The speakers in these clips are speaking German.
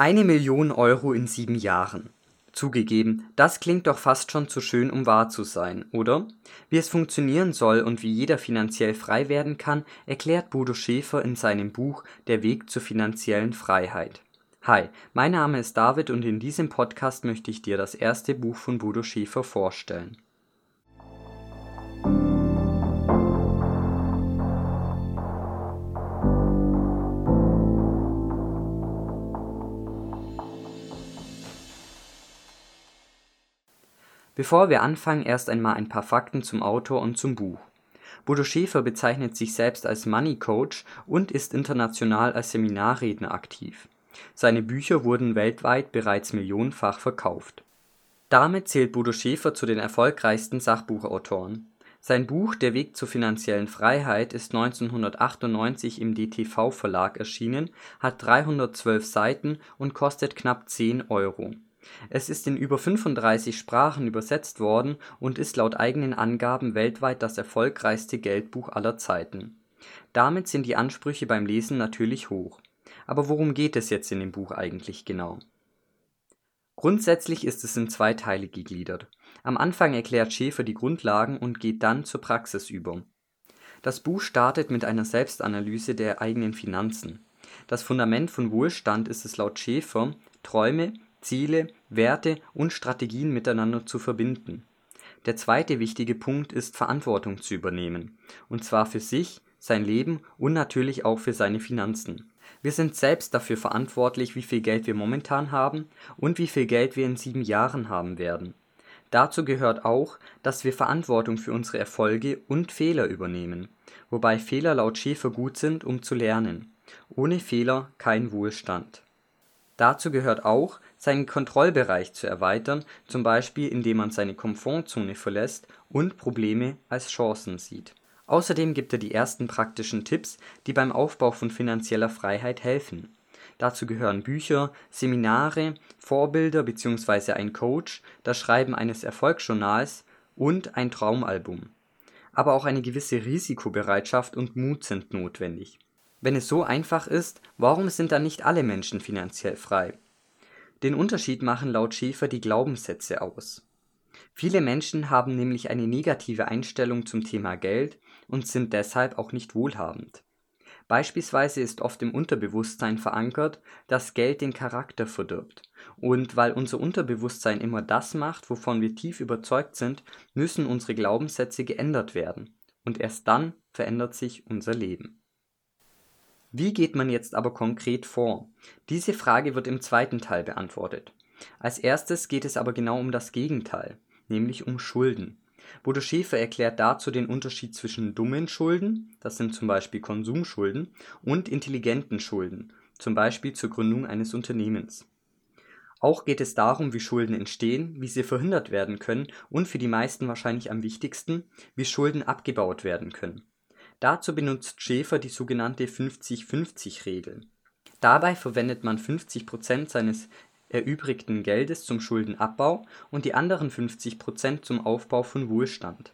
Eine Million Euro in sieben Jahren. Zugegeben, das klingt doch fast schon zu schön, um wahr zu sein, oder? Wie es funktionieren soll und wie jeder finanziell frei werden kann, erklärt Bodo Schäfer in seinem Buch Der Weg zur finanziellen Freiheit. Hi, mein Name ist David und in diesem Podcast möchte ich dir das erste Buch von Bodo Schäfer vorstellen. Bevor wir anfangen, erst einmal ein paar Fakten zum Autor und zum Buch. Bodo Schäfer bezeichnet sich selbst als Money Coach und ist international als Seminarredner aktiv. Seine Bücher wurden weltweit bereits millionenfach verkauft. Damit zählt Bodo Schäfer zu den erfolgreichsten Sachbuchautoren. Sein Buch Der Weg zur finanziellen Freiheit ist 1998 im DTV Verlag erschienen, hat 312 Seiten und kostet knapp 10 Euro es ist in über 35 Sprachen übersetzt worden und ist laut eigenen Angaben weltweit das erfolgreichste Geldbuch aller Zeiten. Damit sind die Ansprüche beim Lesen natürlich hoch. Aber worum geht es jetzt in dem Buch eigentlich genau? Grundsätzlich ist es in zwei Teile gegliedert. Am Anfang erklärt Schäfer die Grundlagen und geht dann zur Praxis über. Das Buch startet mit einer Selbstanalyse der eigenen Finanzen. Das Fundament von Wohlstand ist es laut Schäfer, Träume, Ziele, Werte und Strategien miteinander zu verbinden. Der zweite wichtige Punkt ist Verantwortung zu übernehmen, und zwar für sich, sein Leben und natürlich auch für seine Finanzen. Wir sind selbst dafür verantwortlich, wie viel Geld wir momentan haben und wie viel Geld wir in sieben Jahren haben werden. Dazu gehört auch, dass wir Verantwortung für unsere Erfolge und Fehler übernehmen, wobei Fehler laut Schäfer gut sind, um zu lernen. Ohne Fehler kein Wohlstand. Dazu gehört auch, seinen Kontrollbereich zu erweitern, zum Beispiel indem man seine Komfortzone verlässt und Probleme als Chancen sieht. Außerdem gibt er die ersten praktischen Tipps, die beim Aufbau von finanzieller Freiheit helfen. Dazu gehören Bücher, Seminare, Vorbilder bzw. ein Coach, das Schreiben eines Erfolgsjournals und ein Traumalbum. Aber auch eine gewisse Risikobereitschaft und Mut sind notwendig wenn es so einfach ist, warum sind dann nicht alle Menschen finanziell frei? Den Unterschied machen laut Schäfer die Glaubenssätze aus. Viele Menschen haben nämlich eine negative Einstellung zum Thema Geld und sind deshalb auch nicht wohlhabend. Beispielsweise ist oft im Unterbewusstsein verankert, dass Geld den Charakter verdirbt. Und weil unser Unterbewusstsein immer das macht, wovon wir tief überzeugt sind, müssen unsere Glaubenssätze geändert werden. Und erst dann verändert sich unser Leben. Wie geht man jetzt aber konkret vor? Diese Frage wird im zweiten Teil beantwortet. Als erstes geht es aber genau um das Gegenteil, nämlich um Schulden. Bodo Schäfer erklärt dazu den Unterschied zwischen dummen Schulden, das sind zum Beispiel Konsumschulden, und intelligenten Schulden, zum Beispiel zur Gründung eines Unternehmens. Auch geht es darum, wie Schulden entstehen, wie sie verhindert werden können und für die meisten wahrscheinlich am wichtigsten, wie Schulden abgebaut werden können. Dazu benutzt Schäfer die sogenannte 50-50-Regel. Dabei verwendet man 50% seines erübrigten Geldes zum Schuldenabbau und die anderen 50% zum Aufbau von Wohlstand.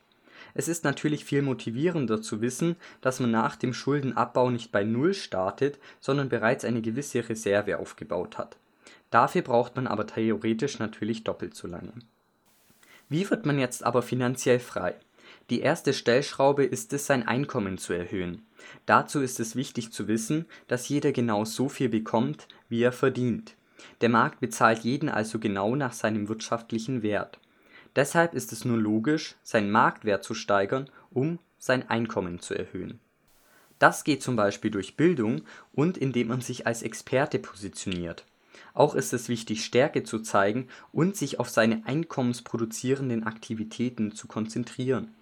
Es ist natürlich viel motivierender zu wissen, dass man nach dem Schuldenabbau nicht bei Null startet, sondern bereits eine gewisse Reserve aufgebaut hat. Dafür braucht man aber theoretisch natürlich doppelt so lange. Wie wird man jetzt aber finanziell frei? Die erste Stellschraube ist es, sein Einkommen zu erhöhen. Dazu ist es wichtig zu wissen, dass jeder genau so viel bekommt, wie er verdient. Der Markt bezahlt jeden also genau nach seinem wirtschaftlichen Wert. Deshalb ist es nur logisch, seinen Marktwert zu steigern, um sein Einkommen zu erhöhen. Das geht zum Beispiel durch Bildung und indem man sich als Experte positioniert. Auch ist es wichtig, Stärke zu zeigen und sich auf seine einkommensproduzierenden Aktivitäten zu konzentrieren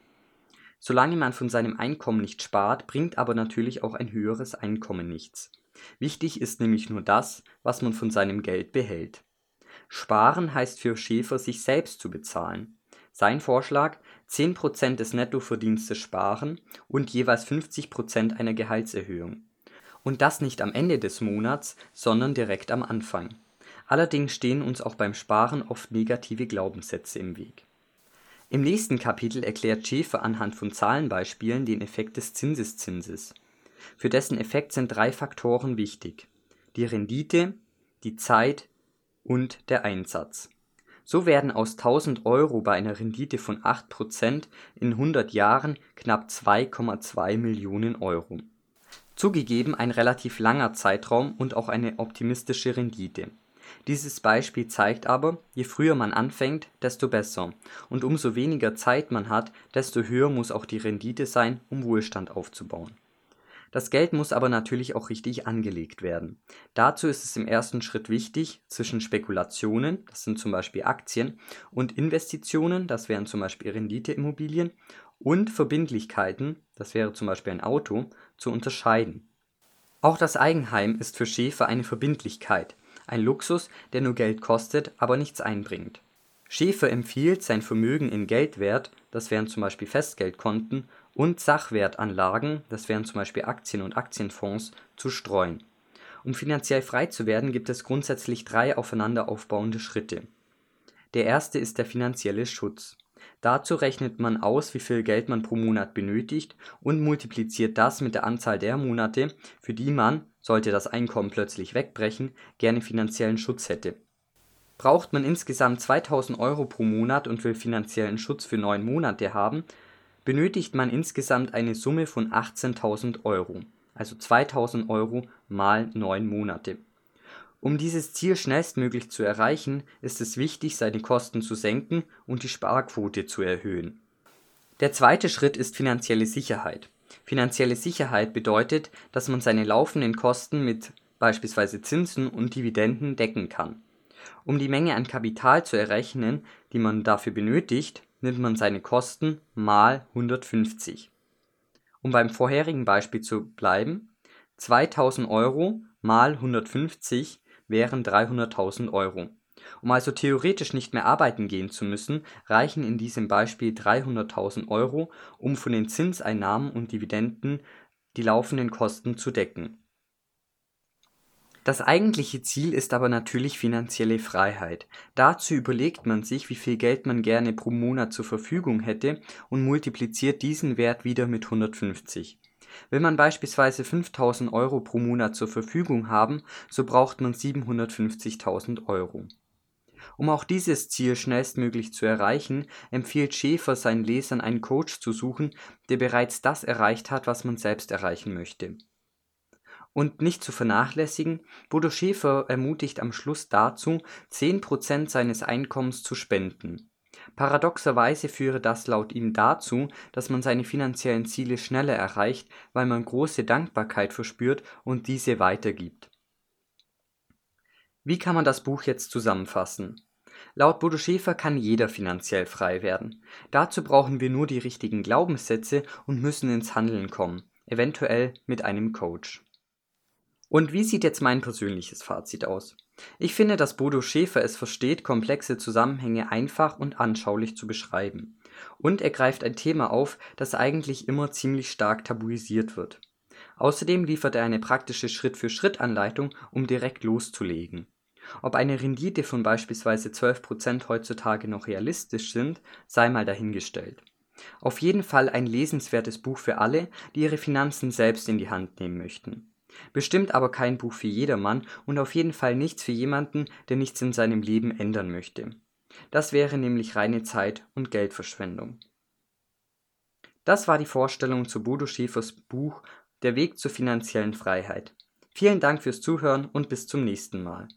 Solange man von seinem Einkommen nicht spart, bringt aber natürlich auch ein höheres Einkommen nichts. Wichtig ist nämlich nur das, was man von seinem Geld behält. Sparen heißt für Schäfer, sich selbst zu bezahlen. Sein Vorschlag: 10% des Nettoverdienstes sparen und jeweils 50% einer Gehaltserhöhung. Und das nicht am Ende des Monats, sondern direkt am Anfang. Allerdings stehen uns auch beim Sparen oft negative Glaubenssätze im Weg im nächsten Kapitel erklärt Schäfer anhand von Zahlenbeispielen den Effekt des Zinseszinses. Für dessen Effekt sind drei Faktoren wichtig: die Rendite, die Zeit und der Einsatz. So werden aus 1000 Euro bei einer Rendite von 8% in 100 Jahren knapp 2,2 Millionen Euro. Zugegeben ein relativ langer Zeitraum und auch eine optimistische Rendite. Dieses Beispiel zeigt aber, je früher man anfängt, desto besser, und umso weniger Zeit man hat, desto höher muss auch die Rendite sein, um Wohlstand aufzubauen das Geld muss aber natürlich auch richtig angelegt werden. Dazu ist es im ersten Schritt wichtig, zwischen Spekulationen, das sind zum Beispiel Aktien, und Investitionen, das wären zum Beispiel Renditeimmobilien, und Verbindlichkeiten, das wäre zum Beispiel ein Auto, zu unterscheiden. Auch das Eigenheim ist für Schäfer eine Verbindlichkeit, ein Luxus, der nur Geld kostet, aber nichts einbringt. Schäfer empfiehlt, sein Vermögen in Geldwert, das wären zum Beispiel Festgeldkonten, und Sachwertanlagen, das wären zum Beispiel Aktien und Aktienfonds, zu streuen. Um finanziell frei zu werden, gibt es grundsätzlich drei aufeinander aufbauende Schritte. Der erste ist der finanzielle Schutz. Dazu rechnet man aus, wie viel Geld man pro Monat benötigt und multipliziert das mit der Anzahl der Monate, für die man, sollte das Einkommen plötzlich wegbrechen, gerne finanziellen Schutz hätte. Braucht man insgesamt 2000 Euro pro Monat und will finanziellen Schutz für neun Monate haben, benötigt man insgesamt eine Summe von 18.000 Euro, also 2.000 Euro mal neun Monate. Um dieses Ziel schnellstmöglich zu erreichen, ist es wichtig, seine Kosten zu senken und die Sparquote zu erhöhen. Der zweite Schritt ist finanzielle Sicherheit. Finanzielle Sicherheit bedeutet, dass man seine laufenden Kosten mit beispielsweise Zinsen und Dividenden decken kann. Um die Menge an Kapital zu errechnen, die man dafür benötigt nimmt man seine Kosten mal 150. Um beim vorherigen Beispiel zu bleiben, 2000 Euro mal 150 wären 300.000 Euro. Um also theoretisch nicht mehr arbeiten gehen zu müssen, reichen in diesem Beispiel 300.000 Euro, um von den Zinseinnahmen und Dividenden die laufenden Kosten zu decken das eigentliche Ziel ist aber natürlich finanzielle Freiheit. Dazu überlegt man sich, wie viel Geld man gerne pro Monat zur Verfügung hätte und multipliziert diesen Wert wieder mit 150. Will man beispielsweise 5000 Euro pro Monat zur Verfügung haben, so braucht man 750.000 Euro. Um auch dieses Ziel schnellstmöglich zu erreichen, empfiehlt Schäfer seinen Lesern einen Coach zu suchen, der bereits das erreicht hat, was man selbst erreichen möchte und nicht zu vernachlässigen, Bodo Schäfer ermutigt am Schluss dazu, 10% seines Einkommens zu spenden. Paradoxerweise führe das laut ihm dazu, dass man seine finanziellen Ziele schneller erreicht, weil man große Dankbarkeit verspürt und diese weitergibt. Wie kann man das Buch jetzt zusammenfassen? Laut Bodo Schäfer kann jeder finanziell frei werden. Dazu brauchen wir nur die richtigen Glaubenssätze und müssen ins Handeln kommen, eventuell mit einem Coach. Und wie sieht jetzt mein persönliches Fazit aus? Ich finde, dass Bodo Schäfer es versteht, komplexe Zusammenhänge einfach und anschaulich zu beschreiben. Und er greift ein Thema auf, das eigentlich immer ziemlich stark tabuisiert wird. Außerdem liefert er eine praktische Schritt-für-Schritt-Anleitung, um direkt loszulegen. Ob eine Rendite von beispielsweise 12% heutzutage noch realistisch sind, sei mal dahingestellt. Auf jeden Fall ein lesenswertes Buch für alle, die ihre Finanzen selbst in die Hand nehmen möchten. Bestimmt aber kein Buch für jedermann und auf jeden Fall nichts für jemanden, der nichts in seinem Leben ändern möchte. Das wäre nämlich reine Zeit und Geldverschwendung. Das war die Vorstellung zu Bodo Schäfers Buch Der Weg zur finanziellen Freiheit. Vielen Dank fürs Zuhören und bis zum nächsten Mal.